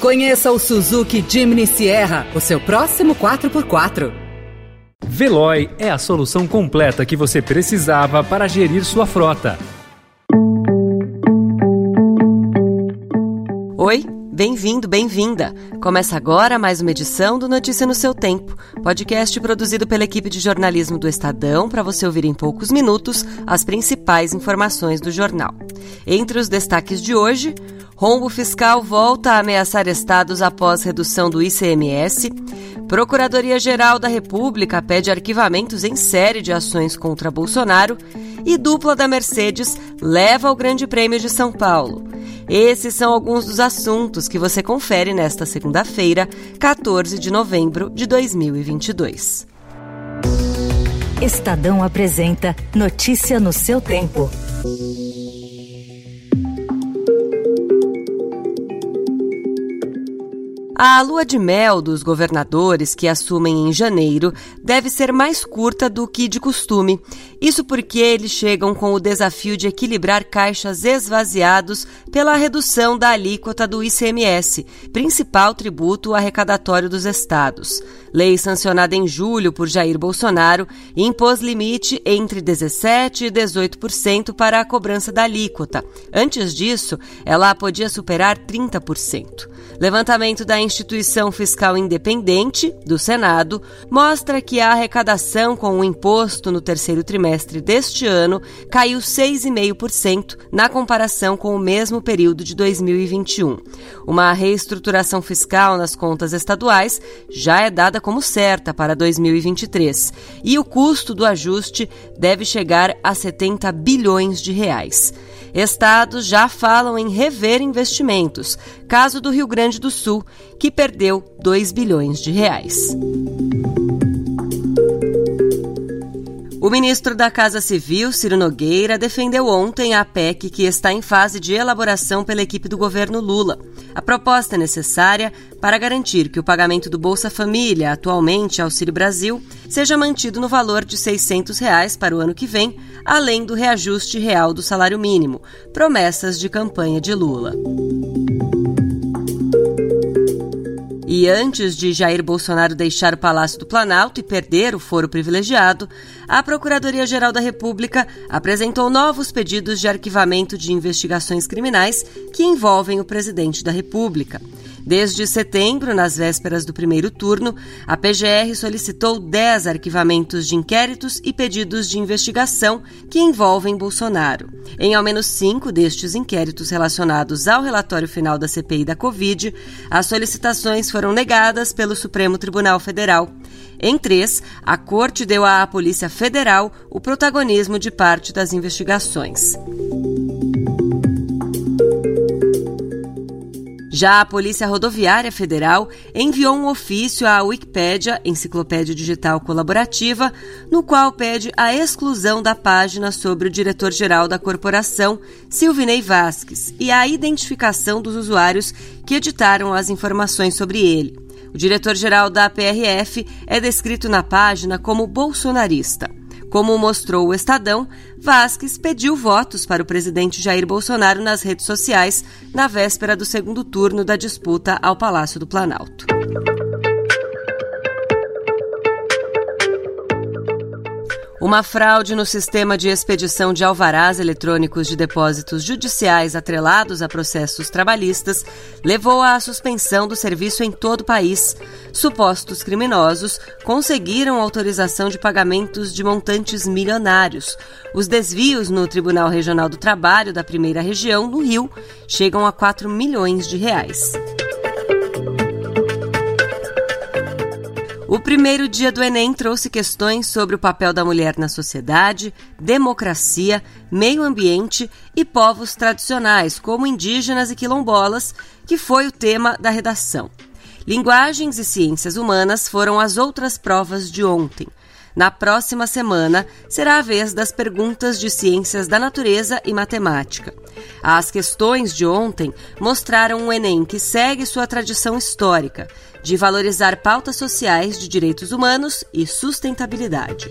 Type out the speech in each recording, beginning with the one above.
Conheça o Suzuki Jimny Sierra, o seu próximo 4x4. Veloy é a solução completa que você precisava para gerir sua frota. Oi, bem-vindo, bem-vinda. Começa agora mais uma edição do Notícia no seu Tempo, podcast produzido pela equipe de jornalismo do Estadão para você ouvir em poucos minutos as principais informações do jornal. Entre os destaques de hoje, Rombo fiscal volta a ameaçar estados após redução do ICMS. Procuradoria-Geral da República pede arquivamentos em série de ações contra Bolsonaro. E dupla da Mercedes leva ao Grande Prêmio de São Paulo. Esses são alguns dos assuntos que você confere nesta segunda-feira, 14 de novembro de 2022. Estadão apresenta Notícia no seu tempo. A lua de mel dos governadores que assumem em janeiro deve ser mais curta do que de costume. Isso porque eles chegam com o desafio de equilibrar caixas esvaziados pela redução da alíquota do ICMS, principal tributo arrecadatório dos estados. Lei sancionada em julho por Jair Bolsonaro impôs limite entre 17% e 18% para a cobrança da alíquota. Antes disso, ela podia superar 30%. Levantamento da instituição fiscal independente, do Senado, mostra que a arrecadação com o imposto no terceiro trimestre deste ano caiu 6,5% na comparação com o mesmo período de 2021. Uma reestruturação fiscal nas contas estaduais já é dada como certa para 2023 e o custo do ajuste deve chegar a 70 bilhões de reais. Estados já falam em rever investimentos, caso do Rio Grande do Sul, que perdeu 2 bilhões de reais. O ministro da Casa Civil, Ciro Nogueira, defendeu ontem a PEC que está em fase de elaboração pela equipe do governo Lula. A proposta é necessária para garantir que o pagamento do Bolsa Família, atualmente Auxílio Brasil, seja mantido no valor de 600 reais para o ano que vem, além do reajuste real do salário mínimo, promessas de campanha de Lula. E antes de Jair Bolsonaro deixar o Palácio do Planalto e perder o foro privilegiado, a Procuradoria-Geral da República apresentou novos pedidos de arquivamento de investigações criminais que envolvem o presidente da República. Desde setembro, nas vésperas do primeiro turno, a PGR solicitou 10 arquivamentos de inquéritos e pedidos de investigação que envolvem Bolsonaro. Em ao menos cinco destes inquéritos relacionados ao relatório final da CPI da Covid, as solicitações foram negadas pelo Supremo Tribunal Federal. Em três, a Corte deu à Polícia Federal o protagonismo de parte das investigações. Já a Polícia Rodoviária Federal enviou um ofício à Wikipédia, Enciclopédia Digital Colaborativa, no qual pede a exclusão da página sobre o diretor-geral da corporação, Silvinei Vasques, e a identificação dos usuários que editaram as informações sobre ele. O diretor-geral da PRF é descrito na página como bolsonarista. Como mostrou o Estadão, Vasques pediu votos para o presidente Jair Bolsonaro nas redes sociais na véspera do segundo turno da disputa ao Palácio do Planalto. Uma fraude no sistema de expedição de alvarás eletrônicos de depósitos judiciais atrelados a processos trabalhistas levou à suspensão do serviço em todo o país. Supostos criminosos conseguiram autorização de pagamentos de montantes milionários. Os desvios no Tribunal Regional do Trabalho da Primeira Região, no Rio, chegam a 4 milhões de reais. O primeiro dia do Enem trouxe questões sobre o papel da mulher na sociedade, democracia, meio ambiente e povos tradicionais, como indígenas e quilombolas, que foi o tema da redação. Linguagens e ciências humanas foram as outras provas de ontem. Na próxima semana, será a vez das perguntas de ciências da natureza e matemática. As questões de ontem mostraram um Enem que segue sua tradição histórica de valorizar pautas sociais de direitos humanos e sustentabilidade.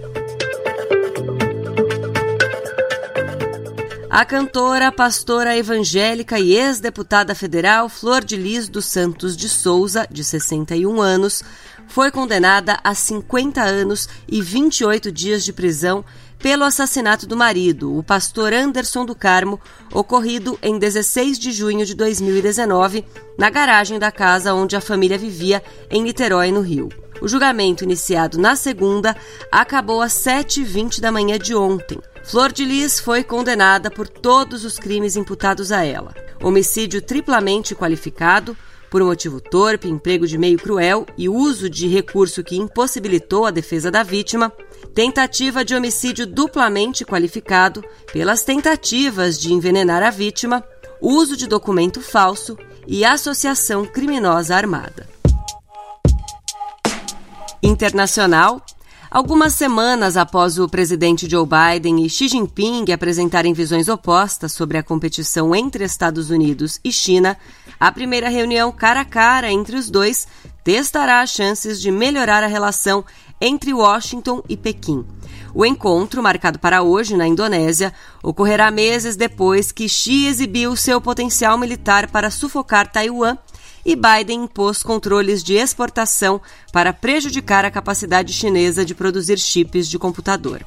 A cantora, pastora evangélica e ex-deputada federal Flor de Lis dos Santos de Souza, de 61 anos, foi condenada a 50 anos e 28 dias de prisão pelo assassinato do marido, o pastor Anderson do Carmo, ocorrido em 16 de junho de 2019, na garagem da casa onde a família vivia, em Niterói, no Rio. O julgamento, iniciado na segunda, acabou às 7h20 da manhã de ontem. Flor de Lis foi condenada por todos os crimes imputados a ela: homicídio triplamente qualificado, por motivo torpe, emprego de meio cruel e uso de recurso que impossibilitou a defesa da vítima, tentativa de homicídio duplamente qualificado pelas tentativas de envenenar a vítima, uso de documento falso e associação criminosa armada. Internacional, Algumas semanas após o presidente Joe Biden e Xi Jinping apresentarem visões opostas sobre a competição entre Estados Unidos e China, a primeira reunião cara a cara entre os dois testará as chances de melhorar a relação entre Washington e Pequim. O encontro, marcado para hoje na Indonésia, ocorrerá meses depois que Xi exibiu seu potencial militar para sufocar Taiwan e Biden impôs controles de exportação para prejudicar a capacidade chinesa de produzir chips de computador.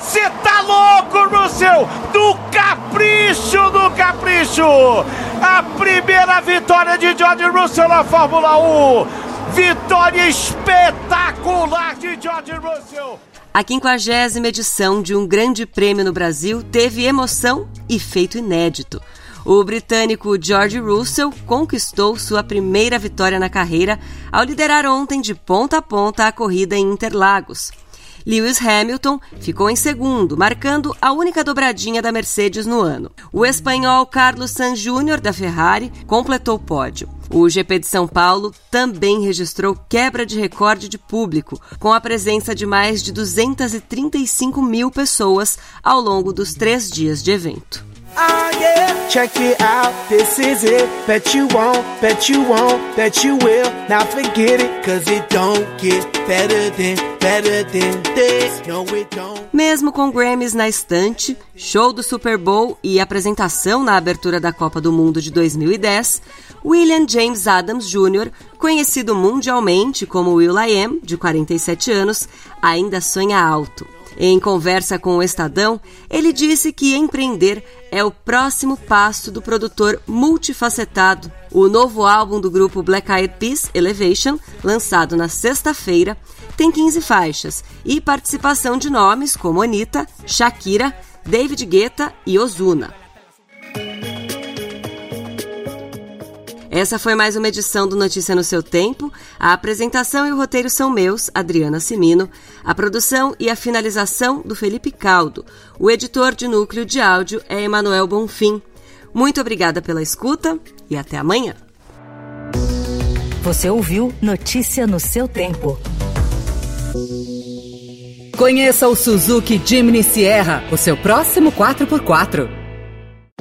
Você tá louco, Russell? Do capricho do capricho! A primeira vitória de George Russell na Fórmula 1! Vitória espetacular de George Russell! A quinquagésima edição de um grande prêmio no Brasil teve emoção e feito inédito. O britânico George Russell conquistou sua primeira vitória na carreira ao liderar ontem de ponta a ponta a corrida em Interlagos. Lewis Hamilton ficou em segundo, marcando a única dobradinha da Mercedes no ano. O espanhol Carlos Sainz Jr. da Ferrari completou o pódio. O GP de São Paulo também registrou quebra de recorde de público, com a presença de mais de 235 mil pessoas ao longo dos três dias de evento. Oh yeah, check it out, this is it. Bet you won't, bet you won't, bet you will. Now forget it, cause it don't get better than, better than this. No, it don't. Mesmo com Grammys na estante, show do Super Bowl e apresentação na abertura da Copa do Mundo de 2010, William James Adams Jr., conhecido mundialmente como Will I Am, de 47 anos, ainda sonha alto. Em conversa com o Estadão, ele disse que empreender é o próximo passo do produtor multifacetado. O novo álbum do grupo Black Eyed Peas, Elevation, lançado na sexta-feira, tem 15 faixas e participação de nomes como Anitta, Shakira, David Guetta e Ozuna. Essa foi mais uma edição do Notícia no seu tempo. A apresentação e o roteiro são meus, Adriana Simino. A produção e a finalização do Felipe Caldo. O editor de núcleo de áudio é Emanuel Bonfim. Muito obrigada pela escuta e até amanhã. Você ouviu Notícia no seu tempo. Conheça o Suzuki Jimny Sierra, o seu próximo 4x4.